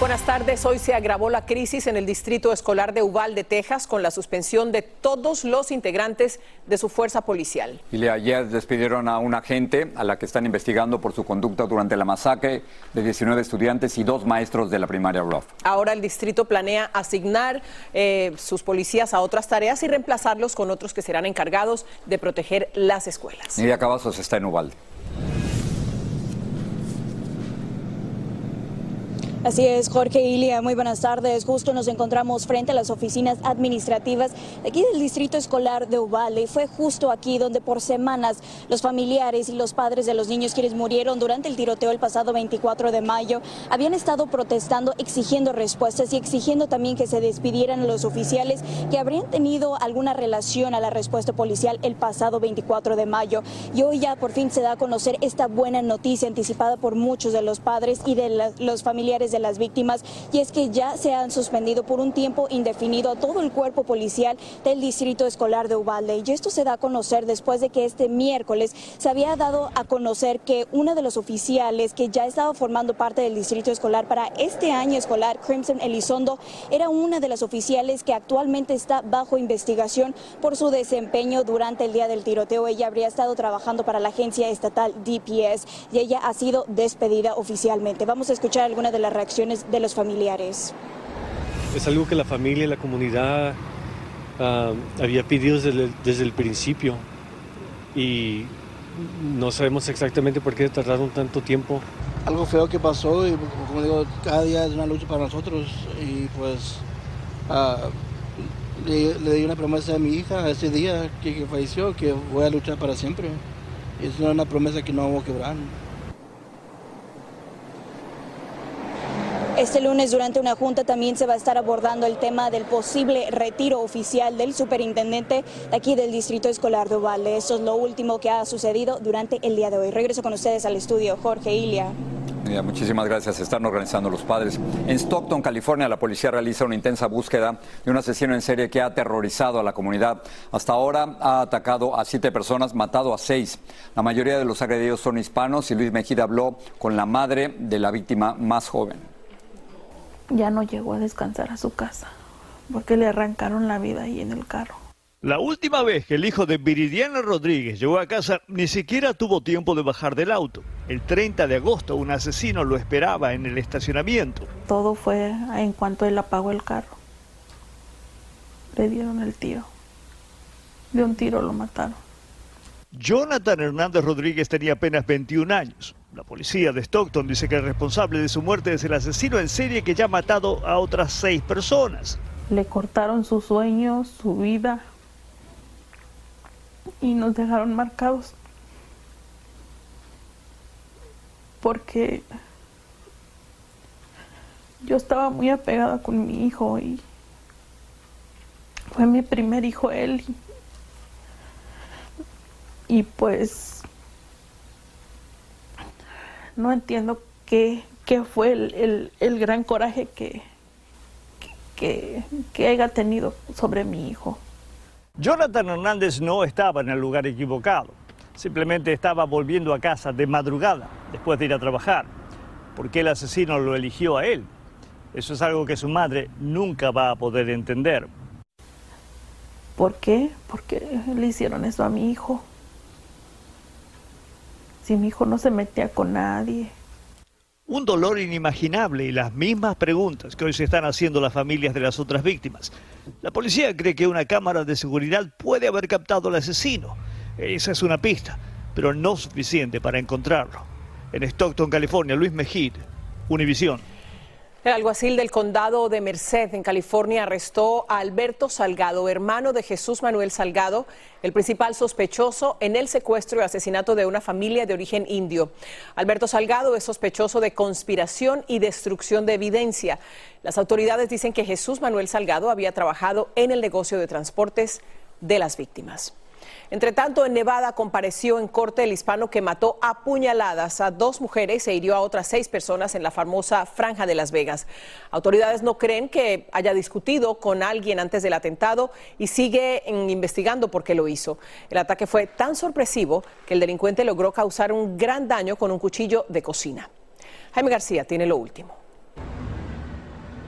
Buenas tardes. Hoy se agravó la crisis en el distrito escolar de Uvalde, Texas, con la suspensión de todos los integrantes de su fuerza policial. Y ayer despidieron a un agente a la que están investigando por su conducta durante la masacre de 19 estudiantes y dos maestros de la primaria Ruff. Ahora el distrito planea asignar eh, sus policías a otras tareas y reemplazarlos con otros que serán encargados de proteger las escuelas. Nidia Cavazos está en Uvalde. Así es, Jorge Ilia, muy buenas tardes. Justo nos encontramos frente a las oficinas administrativas aquí del Distrito Escolar de Uvalde. Fue justo aquí donde por semanas los familiares y los padres de los niños quienes murieron durante el tiroteo el pasado 24 de mayo habían estado protestando, exigiendo respuestas y exigiendo también que se despidieran los oficiales que habrían tenido alguna relación a la respuesta policial el pasado 24 de mayo. Y hoy ya por fin se da a conocer esta buena noticia anticipada por muchos de los padres y de los familiares de las víctimas y es que ya se han suspendido por un tiempo indefinido a todo el cuerpo policial del Distrito Escolar de Uvalde. Y esto se da a conocer después de que este miércoles se había dado a conocer que uno de los oficiales que ya estaba formando parte del Distrito Escolar para este año escolar, Crimson Elizondo, era una de las oficiales que actualmente está bajo investigación por su desempeño durante el día del tiroteo. Ella habría estado trabajando para la agencia estatal DPS y ella ha sido despedida oficialmente. Vamos a escuchar algunas de las reacciones de los familiares. Es algo que la familia y la comunidad uh, había pedido desde el, desde el, principio y no sabemos exactamente por qué tardaron tanto tiempo. Algo feo que pasó y como digo, cada día es una lucha para nosotros y pues uh, le, le, di una promesa a mi hija ese día que, que falleció que voy a luchar para siempre. Y es una promesa que no vamos a quebrar. Este lunes durante una junta también se va a estar abordando el tema del posible retiro oficial del superintendente de aquí del Distrito Escolar de Ovalle. Eso es lo último que ha sucedido durante el día de hoy. Regreso con ustedes al estudio. Jorge Ilia. Muchísimas gracias. Están organizando los padres. En Stockton, California, la policía realiza una intensa búsqueda de un asesino en serie que ha aterrorizado a la comunidad. Hasta ahora ha atacado a siete personas, matado a seis. La mayoría de los agredidos son hispanos y Luis Mejida habló con la madre de la víctima más joven ya no llegó a descansar a su casa porque le arrancaron la vida ahí en el carro. La última vez que el hijo de Viridiana Rodríguez llegó a casa ni siquiera tuvo tiempo de bajar del auto. El 30 de agosto un asesino lo esperaba en el estacionamiento. Todo fue en cuanto él apagó el carro. Le dieron el tiro. De un tiro lo mataron. Jonathan Hernández Rodríguez tenía apenas 21 años. La policía de Stockton dice que el responsable de su muerte es el asesino en serie que ya ha matado a otras seis personas. Le cortaron sus sueños, su vida y nos dejaron marcados. Porque yo estaba muy apegada con mi hijo y fue mi primer hijo él. Y, y pues no entiendo qué, qué fue el, el, el, gran coraje que, que, que haya tenido sobre mi hijo. Jonathan Hernández no estaba en el lugar equivocado. Simplemente estaba volviendo a casa de madrugada después de ir a trabajar. ¿Por qué el asesino lo eligió a él? Eso es algo que su madre nunca va a poder entender. ¿Por qué? Porque le hicieron eso a mi hijo. Si mi hijo no se metía con nadie. Un dolor inimaginable y las mismas preguntas que hoy se están haciendo las familias de las otras víctimas. La policía cree que una cámara de seguridad puede haber captado al asesino. Esa es una pista, pero no suficiente para encontrarlo. En Stockton, California, Luis Mejid, Univisión. El alguacil del condado de Merced, en California, arrestó a Alberto Salgado, hermano de Jesús Manuel Salgado, el principal sospechoso en el secuestro y asesinato de una familia de origen indio. Alberto Salgado es sospechoso de conspiración y destrucción de evidencia. Las autoridades dicen que Jesús Manuel Salgado había trabajado en el negocio de transportes de las víctimas. Entre tanto, en Nevada compareció en corte el hispano que mató a puñaladas a dos mujeres e hirió a otras seis personas en la famosa Franja de Las Vegas. Autoridades no creen que haya discutido con alguien antes del atentado y sigue investigando por qué lo hizo. El ataque fue tan sorpresivo que el delincuente logró causar un gran daño con un cuchillo de cocina. Jaime García tiene lo último.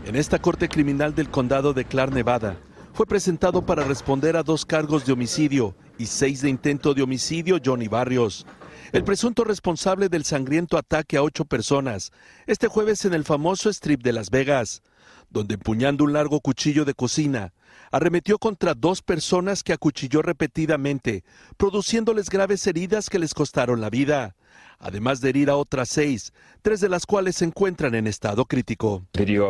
En esta corte criminal del condado de Clark, Nevada, fue presentado para responder a dos cargos de homicidio y seis de intento de homicidio Johnny Barrios, el presunto responsable del sangriento ataque a ocho personas, este jueves en el famoso strip de Las Vegas, donde empuñando un largo cuchillo de cocina, arremetió contra dos personas que acuchilló repetidamente, produciéndoles graves heridas que les costaron la vida además de herir a otras seis, tres de las cuales se encuentran en estado crítico. El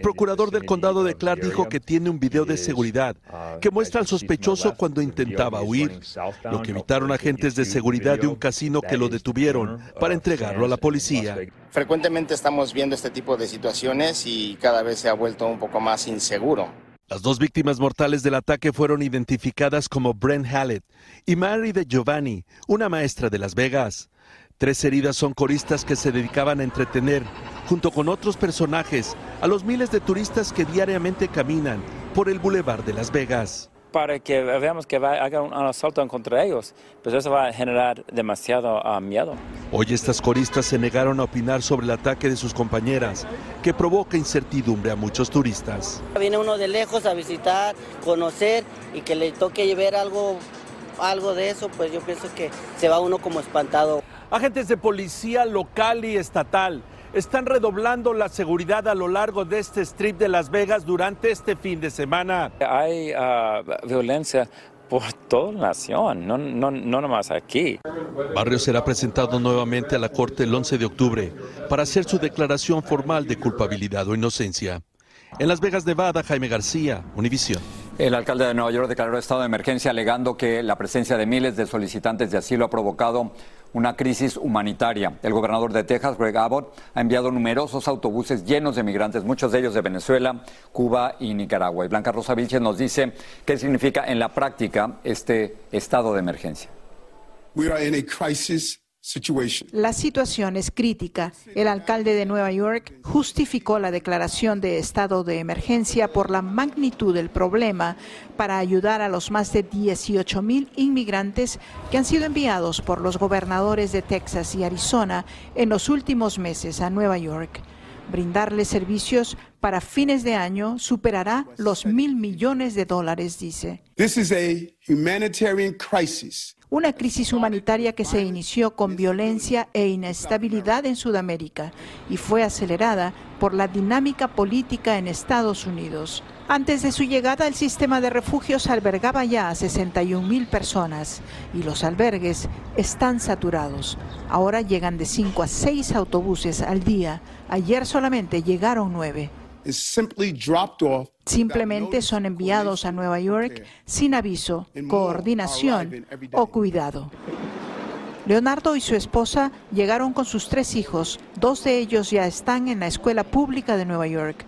procurador del condado de Clark dijo que tiene un video de seguridad que muestra al sospechoso cuando intentaba huir, lo que evitaron agentes de seguridad de un casino que lo detuvieron para entregarlo a la policía. Frecuentemente estamos viendo este tipo de situaciones y cada vez se ha vuelto un poco más inseguro. Las dos víctimas mortales del ataque fueron identificadas como Brent Hallett y Mary de Giovanni, una maestra de Las Vegas. Tres heridas son coristas que se dedicaban a entretener, junto con otros personajes, a los miles de turistas que diariamente caminan por el Boulevard de Las Vegas para que veamos que va, haga un, asalto contra ellos, pues eso va a generar demasiado ah, miedo. Hoy estas coristas se negaron a opinar sobre el ataque de sus compañeras, que provoca incertidumbre a muchos turistas. Viene uno de lejos a visitar, conocer y que le toque ver algo, algo de eso, pues yo pienso que se va uno como espantado. Agentes de policía local y estatal están redoblando la seguridad a lo largo de este strip de Las Vegas durante este fin de semana. Hay ah, violencia por toda la nación, no, no, no nomás aquí. Barrio será presentado nuevamente a la Corte el 11 de octubre para hacer su declaración formal de culpabilidad o inocencia. En Las Vegas, Nevada, Jaime García, Univisión. El alcalde de Nueva York declaró estado de emergencia alegando que la presencia de miles de solicitantes de asilo ha provocado una crisis humanitaria. El gobernador de Texas, Greg Abbott, ha enviado numerosos autobuses llenos de migrantes, muchos de ellos de Venezuela, Cuba y Nicaragua. Y Blanca Rosa Vilches nos dice qué significa en la práctica este estado de emergencia. La situación es crítica. El alcalde de Nueva York justificó la declaración de estado de emergencia por la magnitud del problema para ayudar a los más de 18 mil inmigrantes que han sido enviados por los gobernadores de Texas y Arizona en los últimos meses a Nueva York. Brindarles servicios para fines de año superará los mil millones de dólares, dice. This is a humanitarian crisis una crisis humanitaria que se inició con violencia e inestabilidad en Sudamérica y fue acelerada por la dinámica política en Estados Unidos. Antes de su llegada, el sistema de refugios albergaba ya a 61 mil personas y los albergues están saturados. Ahora llegan de 5 a 6 autobuses al día. Ayer solamente llegaron 9. Simplemente son enviados a Nueva York sin aviso, coordinación o cuidado. Leonardo y su esposa llegaron con sus tres hijos. Dos de ellos ya están en la escuela pública de Nueva York.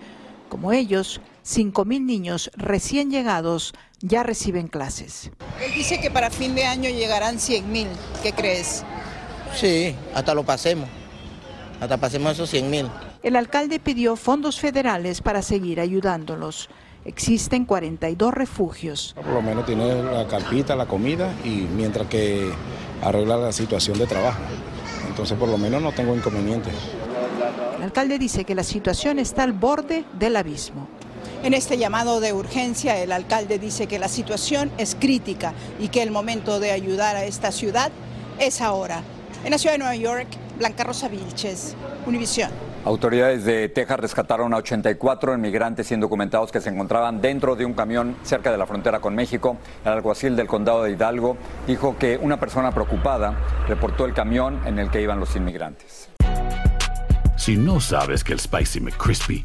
Como ellos, 5.000 niños recién llegados ya reciben clases. Él dice que para fin de año llegarán 100.000. ¿Qué crees? Sí, hasta lo pasemos. Hasta pasemos esos 100.000. El alcalde pidió fondos federales para seguir ayudándolos. Existen 42 refugios. Por lo menos tiene la carpita, la comida y mientras que arregla la situación de trabajo. Entonces por lo menos no tengo inconvenientes. El alcalde dice que la situación está al borde del abismo. En este llamado de urgencia, el alcalde dice que la situación es crítica y que el momento de ayudar a esta ciudad es ahora. En la ciudad de Nueva York, Blanca Rosa Vilches, Univisión. Autoridades de Texas rescataron a 84 inmigrantes indocumentados que se encontraban dentro de un camión cerca de la frontera con México. El alguacil del condado de Hidalgo dijo que una persona preocupada reportó el camión en el que iban los inmigrantes. Si no sabes que el Spicy McCrispy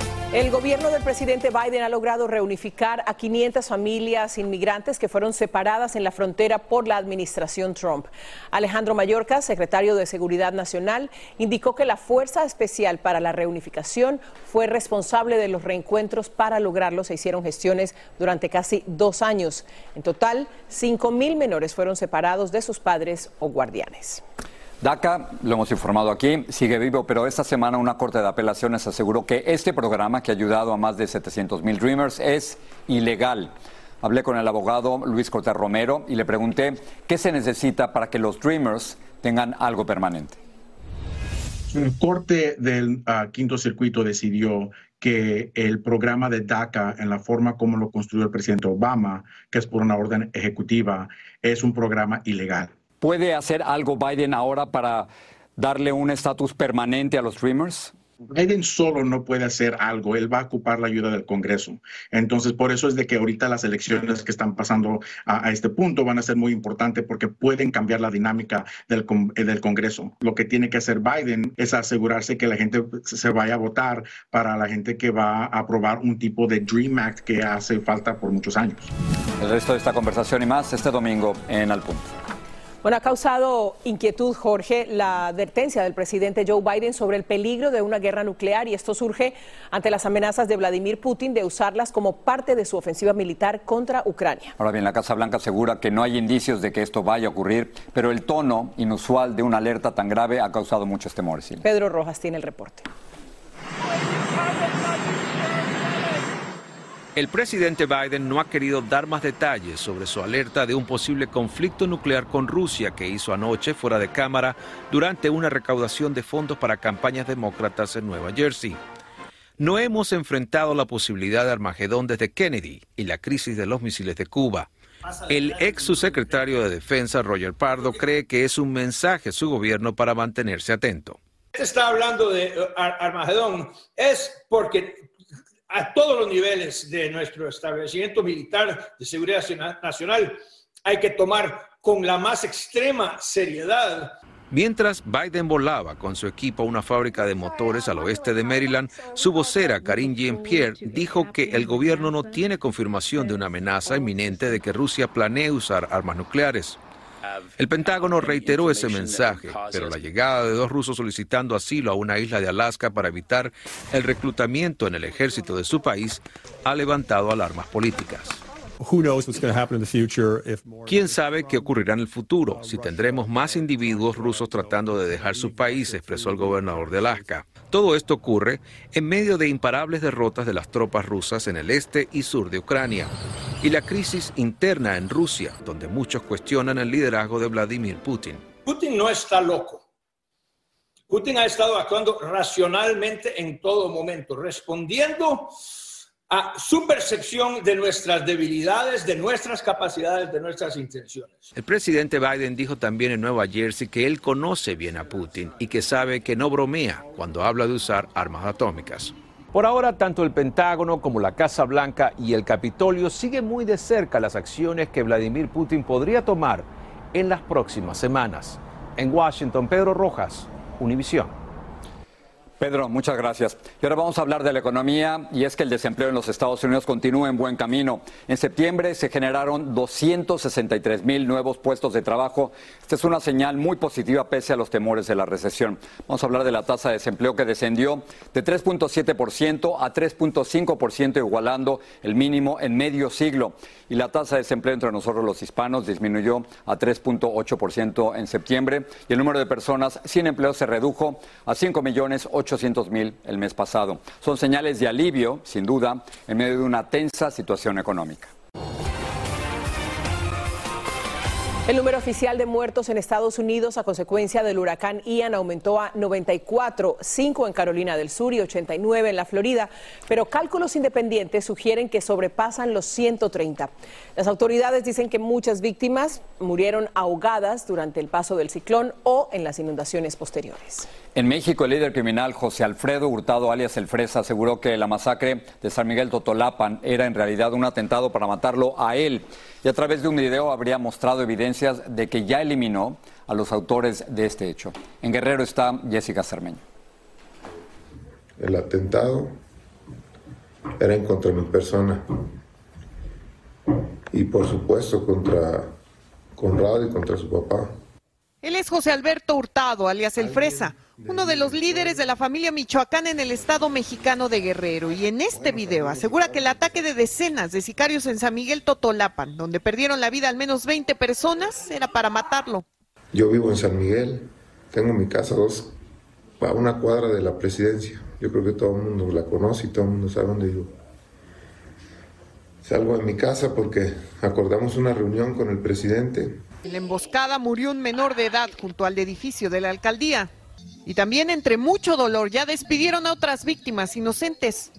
El gobierno del presidente Biden ha logrado reunificar a 500 familias inmigrantes que fueron separadas en la frontera por la administración Trump. Alejandro Mayorkas, secretario de Seguridad Nacional, indicó que la Fuerza Especial para la Reunificación fue responsable de los reencuentros. Para lograrlo se hicieron gestiones durante casi dos años. En total, 5 mil menores fueron separados de sus padres o guardianes. DACA, lo hemos informado aquí, sigue vivo, pero esta semana una corte de apelaciones aseguró que este programa, que ha ayudado a más de 700 mil Dreamers, es ilegal. Hablé con el abogado Luis Cortés Romero y le pregunté qué se necesita para que los Dreamers tengan algo permanente. La Corte del ah, Quinto Circuito decidió que el programa de DACA, en la forma como lo construyó el presidente Obama, que es por una orden ejecutiva, es un programa ilegal. ¿Puede hacer algo Biden ahora para darle un estatus permanente a los Dreamers? Biden solo no puede hacer algo, él va a ocupar la ayuda del Congreso. Entonces, por eso es de que ahorita las elecciones que están pasando a, a este punto van a ser muy importantes porque pueden cambiar la dinámica del, eh, del, Congreso. Lo que tiene que hacer Biden es asegurarse que la gente se vaya a votar para la gente que va a aprobar un tipo de Dream Act que hace falta por muchos años. El resto de esta conversación y más este domingo en Al Punto. Bueno, ha causado inquietud, Jorge, la advertencia del presidente Joe Biden sobre el peligro de una guerra nuclear y esto surge ante las amenazas de Vladimir Putin de usarlas como parte de su ofensiva militar contra Ucrania. Ahora bien, la Casa Blanca asegura que no hay indicios de que esto vaya a ocurrir, pero el tono inusual de una alerta tan grave ha causado muchos temores. Pedro Rojas tiene el reporte. El presidente Biden no ha querido dar más detalles sobre su alerta de un posible conflicto nuclear con Rusia que hizo anoche fuera de cámara durante una recaudación de fondos para campañas demócratas en Nueva Jersey. No hemos enfrentado la posibilidad de Armagedón desde Kennedy y la crisis de los misiles de Cuba. El ex subsecretario de Defensa, Roger Pardo, cree que es un mensaje a su gobierno para mantenerse atento. Está hablando de Armagedón, es porque a todos los niveles de nuestro establecimiento militar de seguridad nacional hay que tomar con la más extrema seriedad. Mientras Biden volaba con su equipo a una fábrica de motores al oeste de Maryland, su vocera Karine Jean-Pierre dijo que el gobierno no tiene confirmación de una amenaza inminente de que Rusia planee usar armas nucleares. El Pentágono reiteró ese mensaje, pero la llegada de dos rusos solicitando asilo a una isla de Alaska para evitar el reclutamiento en el ejército de su país ha levantado alarmas políticas. ¿Quién sabe qué ocurrirá en el futuro? Si tendremos más individuos rusos tratando de dejar su país, expresó el gobernador de Alaska. Todo esto ocurre en medio de imparables derrotas de las tropas rusas en el este y sur de Ucrania y la crisis interna en Rusia, donde muchos cuestionan el liderazgo de Vladimir Putin. Putin no está loco. Putin ha estado actuando racionalmente en todo momento, respondiendo a su percepción de nuestras debilidades, de nuestras capacidades, de nuestras intenciones. El presidente Biden dijo también en Nueva Jersey que él conoce bien a Putin y que sabe que no bromea cuando habla de usar armas atómicas. Por ahora, tanto el Pentágono como la Casa Blanca y el Capitolio siguen muy de cerca las acciones que Vladimir Putin podría tomar en las próximas semanas. En Washington, Pedro Rojas, Univisión. Pedro, muchas gracias. Y ahora vamos a hablar de la economía y es que el desempleo en los Estados Unidos continúa en buen camino. En septiembre se generaron 263 mil nuevos puestos de trabajo. Esta es una señal muy positiva pese a los temores de la recesión. Vamos a hablar de la tasa de desempleo que descendió de 3.7% a 3.5%, igualando el mínimo en medio siglo. Y la tasa de desempleo entre nosotros los hispanos disminuyó a 3.8% en septiembre y el número de personas sin empleo se redujo a 5 millones 800 mil el mes pasado. Son señales de alivio, sin duda, en medio de una tensa situación económica. El número oficial de muertos en Estados Unidos a consecuencia del huracán Ian aumentó a 94, 5 en Carolina del Sur y 89 en la Florida, pero cálculos independientes sugieren que sobrepasan los 130. Las autoridades dicen que muchas víctimas murieron ahogadas durante el paso del ciclón o en las inundaciones posteriores. En México, el líder criminal José Alfredo Hurtado, alias El Fresa, aseguró que la masacre de San Miguel Totolapan era en realidad un atentado para matarlo a él. Y a través de un video habría mostrado evidencias de que ya eliminó a los autores de este hecho. En Guerrero está Jessica Cermeño. El atentado era en contra de mi persona y por supuesto contra Conrado y contra su papá. Él es José Alberto Hurtado, alias El Fresa, uno de los líderes de la familia Michoacán en el estado mexicano de Guerrero. Y en este video asegura que el ataque de decenas de sicarios en San Miguel Totolapan, donde perdieron la vida al menos 20 personas, era para matarlo. Yo vivo en San Miguel, tengo mi casa dos, a una cuadra de la presidencia. Yo creo que todo el mundo la conoce y todo el mundo sabe dónde vivo. Salgo de mi casa porque acordamos una reunión con el presidente en la emboscada murió un menor de edad junto al edificio de la alcaldía. Y también entre mucho dolor ya despidieron a otras víctimas inocentes.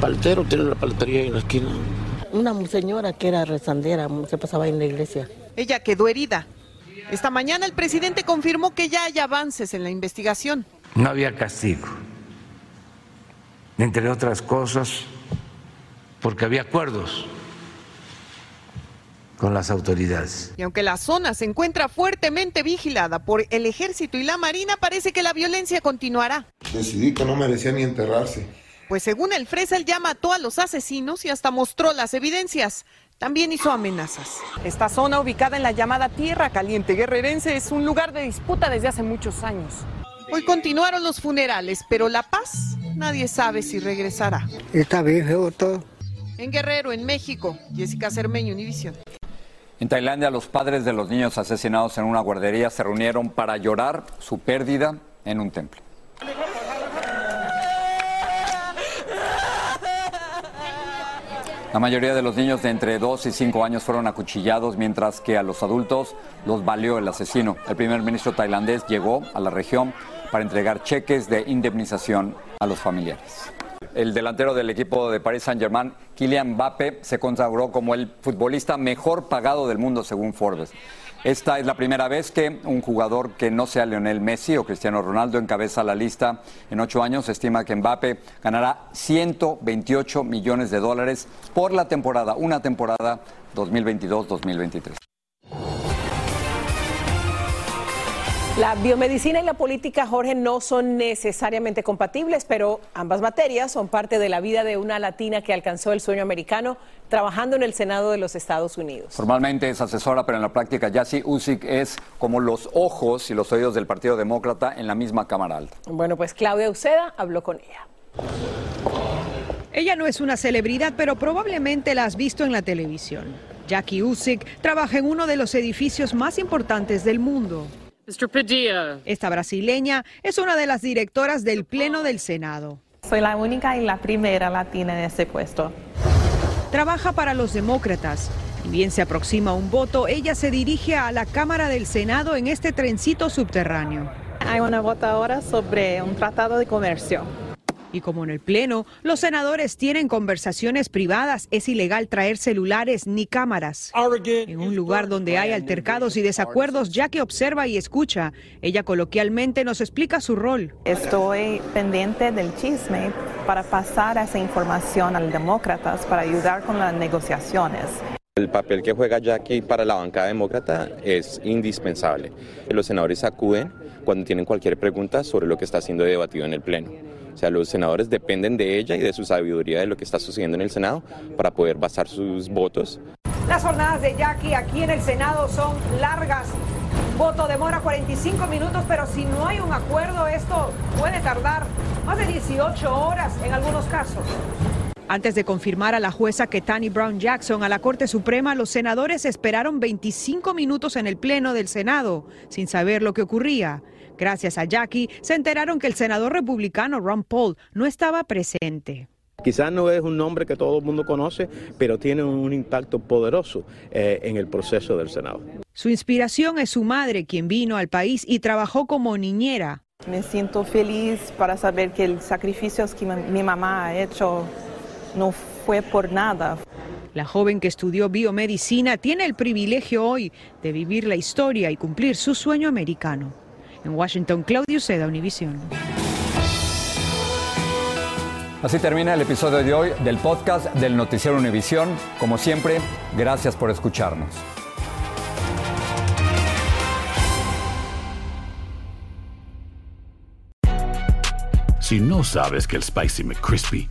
Paletero tiene la paletería en la esquina. Una señora que era rezandera, se pasaba en la iglesia. Ella quedó herida. Esta mañana el presidente confirmó que ya hay avances en la investigación. No había castigo. Entre otras cosas, porque había acuerdos con las autoridades. Y aunque la zona se encuentra fuertemente vigilada por el ejército y la marina, parece que la violencia continuará. Decidí que no merecía ni enterrarse. Pues según el Fresa, él ya mató a los asesinos y hasta mostró las evidencias. También hizo amenazas. Esta zona ubicada en la llamada Tierra Caliente Guerrerense es un lugar de disputa desde hace muchos años. Hoy continuaron los funerales, pero la paz nadie sabe si regresará. Está bien, todo. En Guerrero, en México, Jessica Cermeño, Univisión. En Tailandia, los padres de los niños asesinados en una guardería se reunieron para llorar su pérdida en un templo. La mayoría de los niños de entre 2 y 5 años fueron acuchillados, mientras que a los adultos los valió el asesino. El primer ministro tailandés llegó a la región para entregar cheques de indemnización a los familiares. El delantero del equipo de Paris Saint-Germain, Kylian Mbappé, se consagró como el futbolista mejor pagado del mundo según Forbes. Esta es la primera vez que un jugador que no sea Lionel Messi o Cristiano Ronaldo encabeza la lista. En ocho años se estima que Mbappé ganará 128 millones de dólares por la temporada, una temporada 2022-2023. La biomedicina y la política, Jorge, no son necesariamente compatibles, pero ambas materias son parte de la vida de una latina que alcanzó el sueño americano trabajando en el Senado de los Estados Unidos. Formalmente es asesora, pero en la práctica Yassi Usyk es como los ojos y los oídos del Partido Demócrata en la misma Cámara Alta. Bueno, pues Claudia Uceda habló con ella. Ella no es una celebridad, pero probablemente la has visto en la televisión. Jackie Usyk trabaja en uno de los edificios más importantes del mundo. Esta brasileña es una de las directoras del Pleno del Senado. Soy la única y la primera latina en ese puesto. Trabaja para los demócratas. Y bien se aproxima un voto, ella se dirige a la Cámara del Senado en este trencito subterráneo. Hay una vota ahora sobre un tratado de comercio. Y como en el Pleno, los senadores tienen conversaciones privadas, es ilegal traer celulares ni cámaras. En un lugar donde hay altercados y desacuerdos, ya que observa y escucha, ella coloquialmente nos explica su rol. Estoy pendiente del chisme para pasar esa información a los demócratas para ayudar con las negociaciones. El papel que juega Jackie para la bancada demócrata es indispensable. Los senadores acuden cuando tienen cualquier pregunta sobre lo que está siendo debatido en el Pleno. O sea, los senadores dependen de ella y de su sabiduría de lo que está sucediendo en el Senado para poder basar sus votos. Las jornadas de Jackie aquí en el Senado son largas. Voto demora 45 minutos, pero si no hay un acuerdo, esto puede tardar más de 18 horas en algunos casos. Antes de confirmar a la jueza Ketani Brown Jackson a la Corte Suprema, los senadores esperaron 25 minutos en el Pleno del Senado, sin saber lo que ocurría. Gracias a Jackie, se enteraron que el senador republicano Ron Paul no estaba presente. Quizás no es un nombre que todo el mundo conoce, pero tiene un impacto poderoso eh, en el proceso del Senado. Su inspiración es su madre, quien vino al país y trabajó como niñera. Me siento feliz para saber que el sacrificio que mi mamá ha hecho no fue por nada. La joven que estudió biomedicina tiene el privilegio hoy de vivir la historia y cumplir su sueño americano. En Washington, Claudio Seda, Univision. Así termina el episodio de hoy del podcast del Noticiero Univisión. Como siempre, gracias por escucharnos. Si no sabes que el Spicy McCrispy